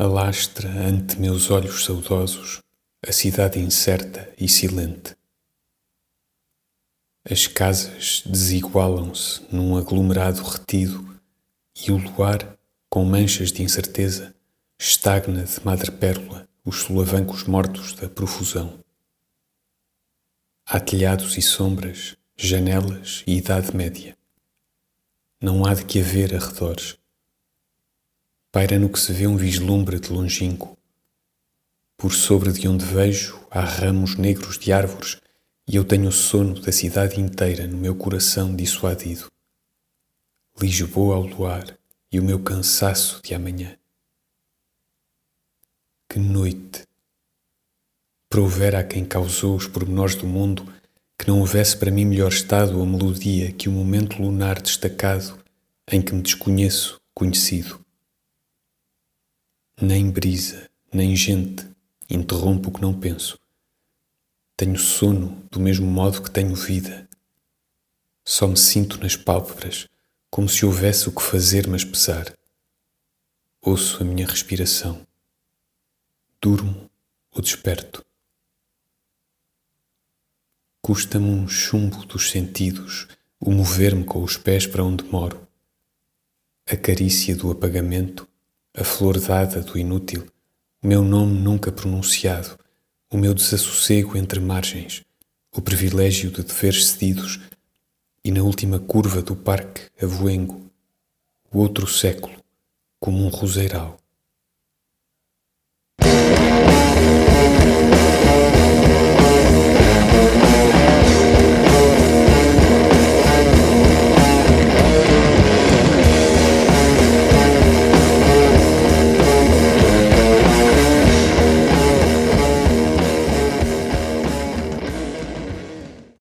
alastra ante meus olhos saudosos a cidade incerta e silente. As casas desigualam-se num aglomerado retido e o luar, com manchas de incerteza, estagna de madrepérola os solavancos mortos da profusão. Há telhados e sombras, janelas e idade média. Não há de que haver arredores. Paira no que se vê um vislumbre de longínquo. Por sobre de onde vejo há ramos negros de árvores e eu tenho o sono da cidade inteira no meu coração dissuadido. Lisboa ao luar e o meu cansaço de amanhã. Que noite! Provera a quem causou os pormenores do mundo que não houvesse para mim melhor estado ou melodia que o momento lunar destacado em que me desconheço conhecido. Nem brisa, nem gente interrompo o que não penso. Tenho sono do mesmo modo que tenho vida. Só me sinto nas pálpebras, como se houvesse o que fazer mas pesar. Ouço a minha respiração durmo ou desperto. Custa-me um chumbo dos sentidos o mover-me com os pés para onde moro. A carícia do apagamento, a flor dada do inútil, o meu nome nunca pronunciado, o meu desassossego entre margens, o privilégio de deveres cedidos e na última curva do parque avoengo, o outro século, como um roseiral.